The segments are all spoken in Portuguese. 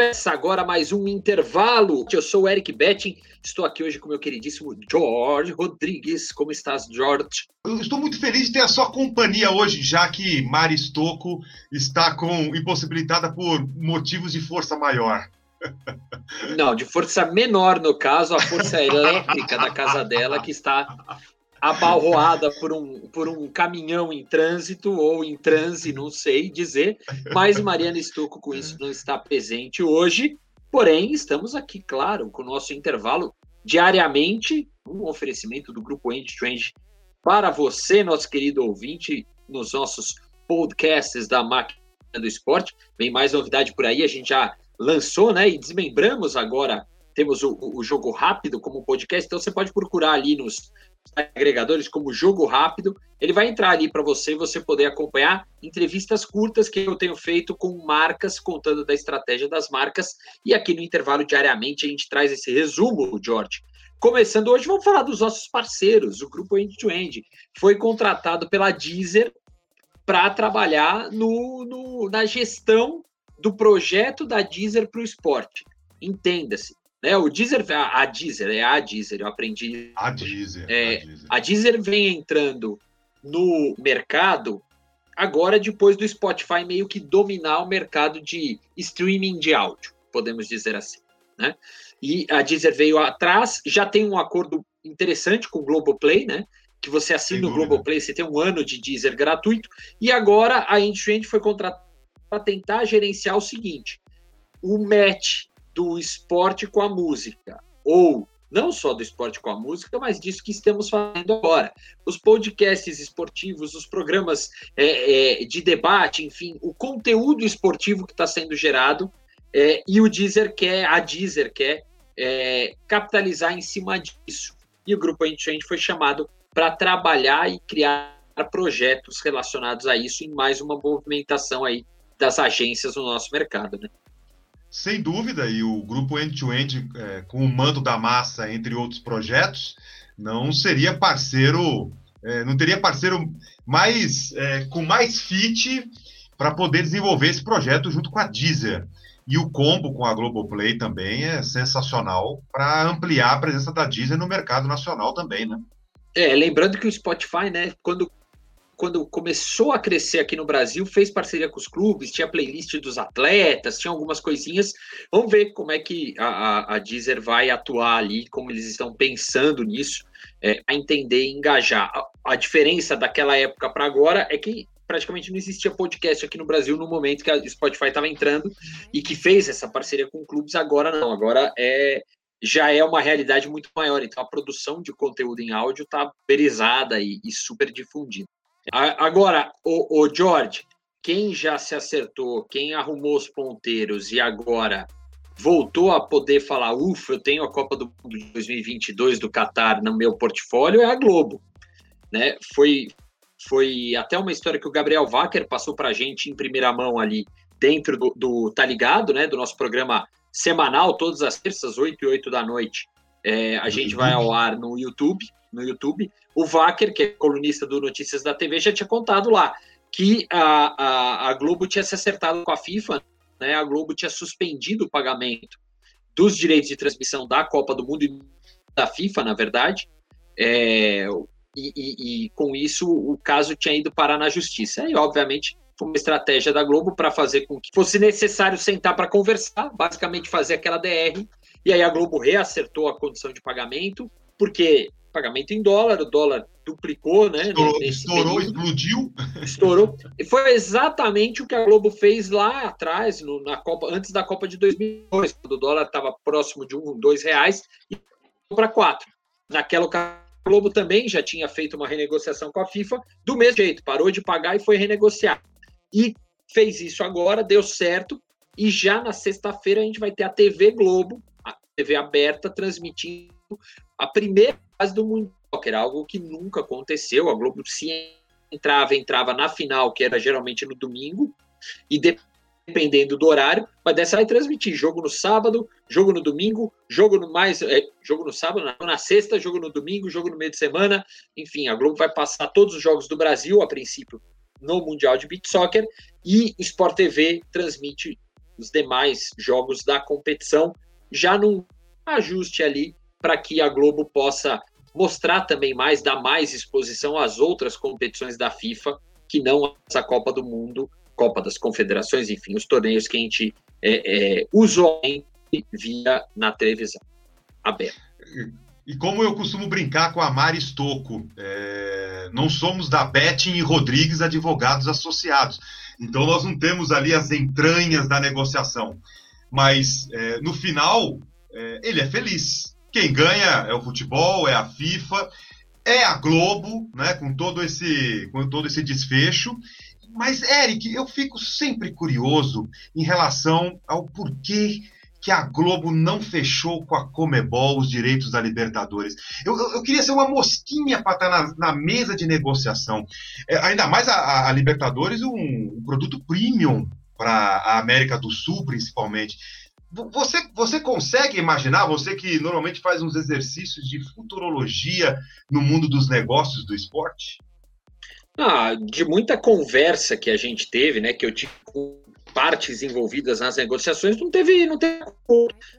Começa agora mais um intervalo. Eu sou o Eric Betting, estou aqui hoje com meu queridíssimo George Rodrigues. Como estás, George? Eu estou muito feliz de ter a sua companhia hoje, já que Mari Stocco está com impossibilitada por motivos de força maior. Não, de força menor, no caso, a força elétrica da casa dela, que está abalroada por um, por um caminhão em trânsito ou em transe, não sei dizer, mas Mariana Estuco com isso não está presente hoje. Porém, estamos aqui, claro, com o nosso intervalo diariamente, um oferecimento do grupo End Trend para você, nosso querido ouvinte, nos nossos podcasts da máquina do esporte. Vem mais novidade por aí, a gente já lançou, né? E desmembramos agora. Temos o, o jogo rápido como podcast, então você pode procurar ali nos agregadores como Jogo Rápido. Ele vai entrar ali para você, você poder acompanhar entrevistas curtas que eu tenho feito com marcas, contando da estratégia das marcas. E aqui no intervalo diariamente a gente traz esse resumo, George. Começando hoje, vamos falar dos nossos parceiros. O grupo End to End foi contratado pela Deezer para trabalhar no, no, na gestão do projeto da Deezer para o esporte. Entenda-se, né? O Deezer, a, a Deezer, é a Deezer, eu aprendi. A Deezer, é, a Deezer. A Deezer vem entrando no mercado agora depois do Spotify meio que dominar o mercado de streaming de áudio, podemos dizer assim, né? E a Deezer veio atrás, já tem um acordo interessante com o Globoplay, né? Que você assina o Globoplay, você tem um ano de Deezer gratuito, e agora a Intrend foi contratada para tentar gerenciar o seguinte: o match do esporte com a música, ou não só do esporte com a música, mas disso que estamos fazendo agora. Os podcasts esportivos, os programas é, é, de debate, enfim, o conteúdo esportivo que está sendo gerado, é, e o Deezer quer, a Deezer quer é, capitalizar em cima disso. E o Grupo End foi chamado para trabalhar e criar projetos relacionados a isso em mais uma movimentação aí das agências no nosso mercado, né? Sem dúvida, e o grupo End-to-End, é, com o manto da massa, entre outros projetos, não seria parceiro, é, não teria parceiro mais é, com mais fit para poder desenvolver esse projeto junto com a Deezer. E o combo com a Globoplay também é sensacional para ampliar a presença da Deezer no mercado nacional também, né? É, lembrando que o Spotify, né, quando quando começou a crescer aqui no Brasil, fez parceria com os clubes, tinha playlist dos atletas, tinha algumas coisinhas. Vamos ver como é que a, a, a Deezer vai atuar ali, como eles estão pensando nisso, é, a entender e engajar. A, a diferença daquela época para agora é que praticamente não existia podcast aqui no Brasil no momento que a Spotify estava entrando e que fez essa parceria com clubes. Agora não, agora é já é uma realidade muito maior. Então a produção de conteúdo em áudio está perizada e, e super difundida. Agora, o, o George, quem já se acertou, quem arrumou os ponteiros e agora voltou a poder falar, ufa, eu tenho a Copa do Mundo de 2022 do Catar no meu portfólio, é a Globo. Né? Foi, foi até uma história que o Gabriel Wacker passou para a gente em primeira mão ali, dentro do, do Tá Ligado, né? do nosso programa semanal, todas as terças, 8 e 8 da noite. É, a gente vai ao ar no YouTube, no YouTube. O Wacker, que é colunista do Notícias da TV, já tinha contado lá que a, a, a Globo tinha se acertado com a FIFA, né? A Globo tinha suspendido o pagamento dos direitos de transmissão da Copa do Mundo e da FIFA, na verdade. É, e, e, e, com isso o caso tinha ido parar na justiça. E, obviamente, foi uma estratégia da Globo para fazer com que fosse necessário sentar para conversar, basicamente fazer aquela DR. E aí a Globo reacertou a condição de pagamento, porque pagamento em dólar, o dólar duplicou, né? Estourou, estourou explodiu. Estourou. E foi exatamente o que a Globo fez lá atrás, no, na Copa, antes da Copa de 2002, quando o dólar estava próximo de um, dois reais e para quatro. Naquela ocasião, a Globo também já tinha feito uma renegociação com a FIFA do mesmo jeito, parou de pagar e foi renegociar. E fez isso agora, deu certo. E já na sexta-feira a gente vai ter a TV Globo, TV aberta, transmitindo a primeira fase do Mundial, que era algo que nunca aconteceu. A Globo se entrava, entrava na final, que era geralmente no domingo, e dependendo do horário, mas dessa vai transmitir. Jogo no sábado, jogo no domingo, jogo no mais, é, jogo no sábado, na, na sexta, jogo no domingo, jogo no meio de semana, enfim, a Globo vai passar todos os jogos do Brasil, a princípio, no Mundial de Beach Soccer, e Sport TV transmite os demais jogos da competição, já num ajuste ali para que a Globo possa mostrar também mais, dar mais exposição às outras competições da FIFA, que não essa Copa do Mundo, Copa das Confederações, enfim, os torneios que a gente é, é, usualmente via na televisão aberta. E como eu costumo brincar com a Mari Stocco, é, não somos da Betting e Rodrigues advogados associados. Então nós não temos ali as entranhas da negociação. Mas é, no final, é, ele é feliz. Quem ganha é o futebol, é a FIFA, é a Globo, né, com todo esse, com todo esse desfecho. Mas, Eric, eu fico sempre curioso em relação ao porquê que a Globo não fechou com a Comebol os direitos da Libertadores. Eu, eu, eu queria ser uma mosquinha para estar tá na, na, mesa de negociação. É, ainda mais a, a Libertadores, um, um, produto premium para a América do Sul, principalmente. Você, você consegue imaginar, você que normalmente faz uns exercícios de futurologia no mundo dos negócios do esporte? Ah, de muita conversa que a gente teve, né, que eu tive com partes envolvidas nas negociações, não teve, não teve.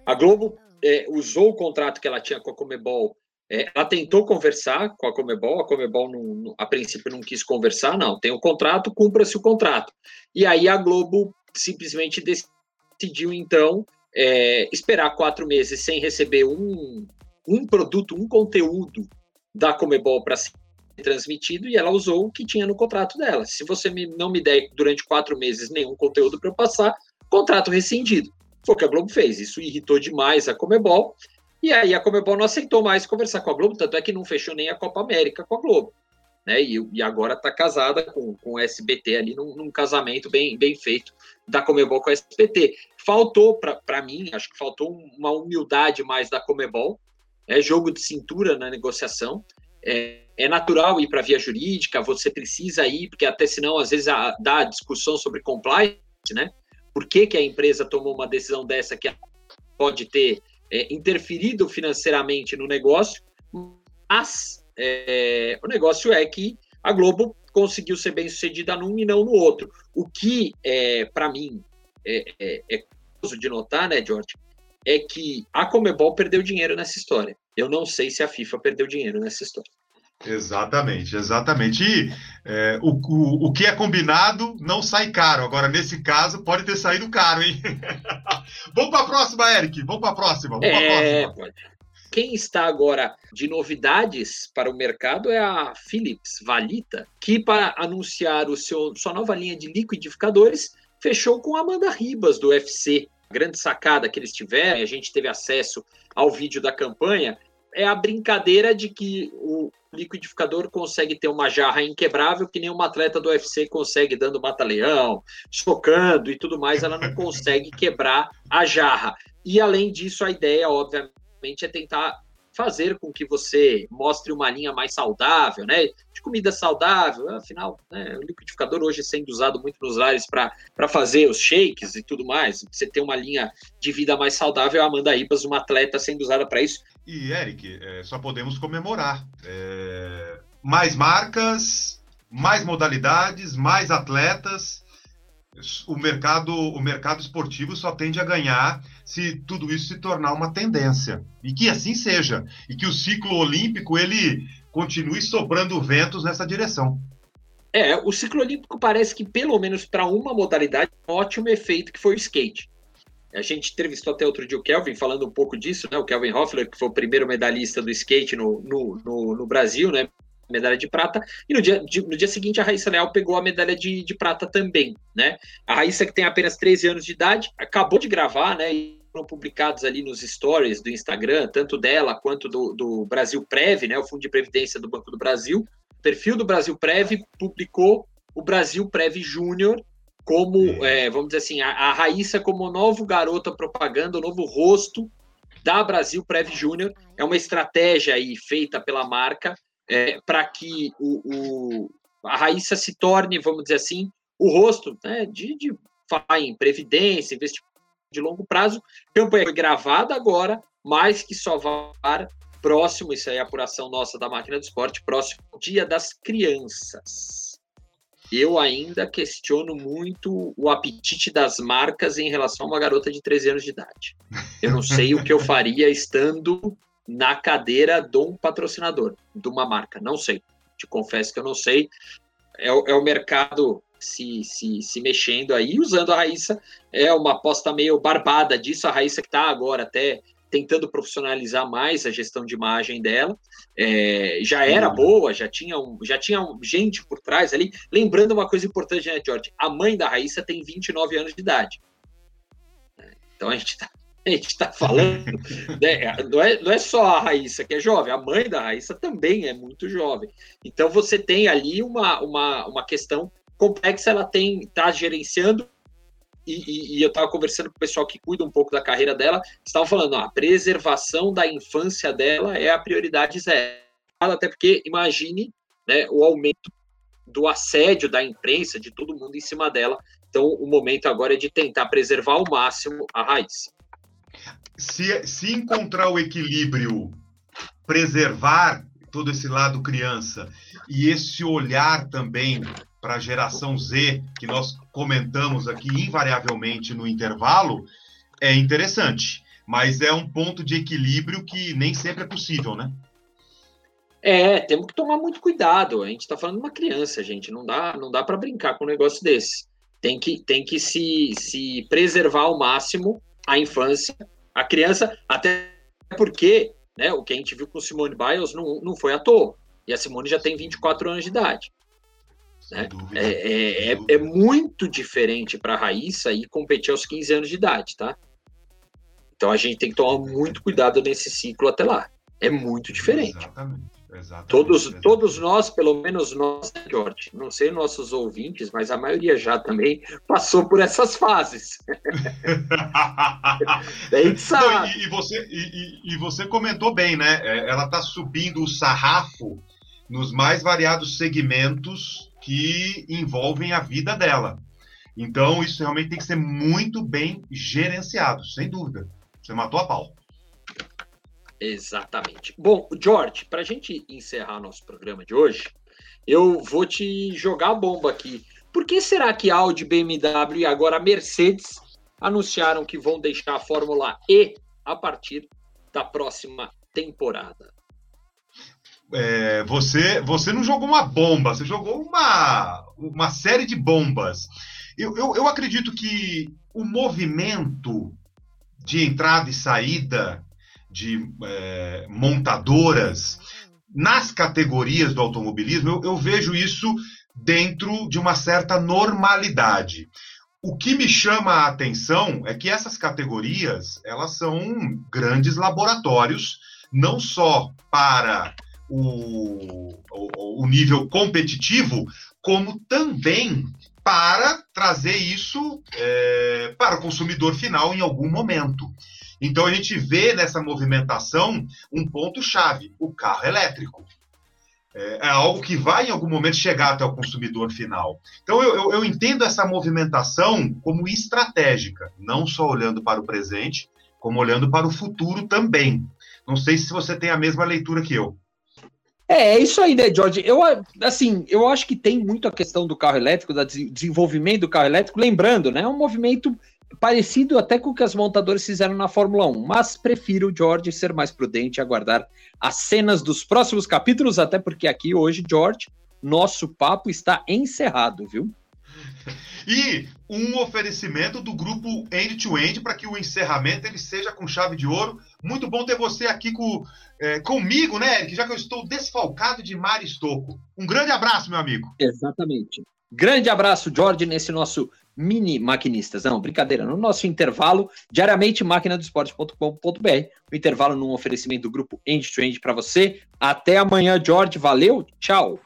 A Globo é, usou o contrato que ela tinha com a Comebol. É, ela tentou conversar com a Comebol, a Comebol não, a princípio não quis conversar, não. Tem o contrato, cumpra-se o contrato. E aí a Globo simplesmente decidiu então é, esperar quatro meses sem receber um, um produto, um conteúdo da Comebol para ser transmitido e ela usou o que tinha no contrato dela. Se você me, não me der durante quatro meses nenhum conteúdo para eu passar, contrato rescindido. Foi o que a Globo fez. Isso irritou demais a Comebol. E aí a Comebol não aceitou mais conversar com a Globo, tanto é que não fechou nem a Copa América com a Globo. Né? E, e agora está casada com, com o SBT ali num, num, casamento bem, bem feito da Comebol com a SBT. Faltou para mim, acho que faltou uma humildade mais da Comebol, é jogo de cintura na negociação. É, é natural ir para a via jurídica, você precisa ir, porque até senão, às vezes, a, dá discussão sobre compliance, né? Por que, que a empresa tomou uma decisão dessa que pode ter é, interferido financeiramente no negócio, mas é, o negócio é que a Globo conseguiu ser bem sucedida num e não no outro. O que, é, para mim, é, é, é curioso de notar, né, George, é que a Comebol perdeu dinheiro nessa história. Eu não sei se a FIFA perdeu dinheiro nessa história. Exatamente, exatamente. E é, o, o, o que é combinado não sai caro. Agora, nesse caso, pode ter saído caro, hein? Vamos para a próxima, Eric. Vamos para a próxima. Vamos é, próxima. Quem está agora de novidades para o mercado é a Philips Valita, que para anunciar o seu, sua nova linha de liquidificadores fechou com a Amanda Ribas do UFC. A grande sacada que eles tiveram, a gente teve acesso ao vídeo da campanha, é a brincadeira de que o liquidificador consegue ter uma jarra inquebrável que nem uma atleta do UFC consegue dando mata-leão, socando e tudo mais, ela não consegue quebrar a jarra. E além disso, a ideia, obviamente, é tentar fazer com que você mostre uma linha mais saudável, né? De comida saudável, afinal, né, o liquidificador hoje sendo usado muito nos lares para fazer os shakes e tudo mais. Você tem uma linha de vida mais saudável, a Amanda Ribas, uma atleta sendo usada para isso. E, Eric, é, só podemos comemorar. É, mais marcas, mais modalidades, mais atletas. O mercado, o mercado esportivo só tende a ganhar se tudo isso se tornar uma tendência. E que assim seja. E que o ciclo olímpico ele continue sobrando ventos nessa direção. É, o ciclo olímpico parece que, pelo menos para uma modalidade, um ótimo efeito que foi o skate. A gente entrevistou até outro dia o Kelvin falando um pouco disso, né? O Kelvin Hoffler, que foi o primeiro medalhista do skate no, no, no, no Brasil, né? Medalha de prata. E no dia, de, no dia seguinte, a Raíssa Leal pegou a medalha de, de prata também, né? A Raíssa, que tem apenas 13 anos de idade, acabou de gravar, né? E foram publicados ali nos stories do Instagram, tanto dela quanto do, do Brasil Prev, né? O Fundo de Previdência do Banco do Brasil. O perfil do Brasil Prev publicou o Brasil Prev Júnior, como, é, vamos dizer assim, a, a Raíssa como novo garota propaganda, o novo rosto da Brasil Prev Júnior. É uma estratégia aí feita pela marca é, para que o, o, a Raíssa se torne, vamos dizer assim, o rosto né, de, de em previdência, investimento de longo prazo. Campanha foi gravada agora, mas que só vai próximo, isso aí é a apuração nossa da máquina do esporte, próximo dia das crianças. eu ainda questiono muito o apetite das marcas em relação a uma garota de 13 anos de idade. Eu não sei o que eu faria estando na cadeira de um patrocinador, de uma marca. Não sei. Te confesso que eu não sei. É, é o mercado se, se, se mexendo aí, usando a Raíssa. É uma aposta meio barbada disso. A Raíssa que está agora até tentando profissionalizar mais a gestão de imagem dela. É, já era uhum. boa, já tinha, um, já tinha um, gente por trás ali. Lembrando uma coisa importante, né, George? A mãe da Raíssa tem 29 anos de idade. Então a gente está a gente está falando, né, não, é, não é só a Raíssa que é jovem, a mãe da Raíssa também é muito jovem. Então você tem ali uma, uma, uma questão complexa, ela tem está gerenciando e, e, e, eu estava conversando com o pessoal que cuida um pouco da carreira dela, estavam falando, ó, a preservação da infância dela é a prioridade zero. Até porque, imagine né, o aumento do assédio da imprensa, de todo mundo em cima dela. Então, o momento agora é de tentar preservar ao máximo a raiz. Se, se encontrar o equilíbrio, preservar todo esse lado criança e esse olhar também para a geração Z, que nós comentamos aqui invariavelmente no intervalo, é interessante. Mas é um ponto de equilíbrio que nem sempre é possível, né? É, temos que tomar muito cuidado. A gente está falando de uma criança, gente. Não dá, não dá para brincar com um negócio desse. Tem que, tem que se, se preservar ao máximo a infância, a criança, até porque né, o que a gente viu com Simone Biles não, não foi à toa. E a Simone já tem 24 anos de idade. Né? É, é, é, é, muito diferente para a Raíssa ir competir aos 15 anos de idade, tá? Então a gente tem que tomar muito cuidado nesse ciclo até lá. É muito diferente. Exatamente. Exatamente, todos, exatamente. todos nós, pelo menos nós, George, não sei nossos ouvintes, mas a maioria já também passou por essas fases. Não, e, e, você, e, e, você comentou bem, né? É, ela está subindo o sarrafo nos mais variados segmentos que envolvem a vida dela. Então, isso realmente tem que ser muito bem gerenciado, sem dúvida. Você matou a pau. Exatamente. Bom, George, para a gente encerrar nosso programa de hoje, eu vou te jogar a bomba aqui. Por que será que Audi, BMW e agora Mercedes anunciaram que vão deixar a Fórmula E a partir da próxima temporada? É, você, você não jogou uma bomba, você jogou uma, uma série de bombas. Eu, eu, eu acredito que o movimento de entrada e saída de é, montadoras nas categorias do automobilismo, eu, eu vejo isso dentro de uma certa normalidade. O que me chama a atenção é que essas categorias elas são grandes laboratórios, não só para o, o, o nível competitivo, como também para trazer isso é, para o consumidor final em algum momento. Então a gente vê nessa movimentação um ponto-chave: o carro elétrico. É, é, algo que vai em algum momento chegar até o consumidor final. Então eu, eu, eu entendo essa movimentação como estratégica, não só olhando para o presente, como olhando para o futuro também. Não sei se você tem a mesma leitura que eu. É, é isso aí, né, George? Eu, assim, eu acho que tem muito a questão do carro elétrico, do desenvolvimento do carro elétrico, lembrando, né, é um movimento parecido até com o que as montadoras fizeram na Fórmula 1, mas prefiro, George, ser mais prudente e aguardar as cenas dos próximos capítulos, até porque aqui hoje, George, nosso papo está encerrado, viu? E um oferecimento do grupo End to End para que o encerramento ele seja com chave de ouro. Muito bom ter você aqui com, é, comigo, né, Eric? Já que eu estou desfalcado de Mari Stocco. Um grande abraço, meu amigo. Exatamente. Grande abraço, George, nesse nosso mini maquinistas. Não, brincadeira. No nosso intervalo, diariamente, máquinadoesporte.com.br. O intervalo num oferecimento do grupo End to End para você. Até amanhã, George. Valeu, tchau.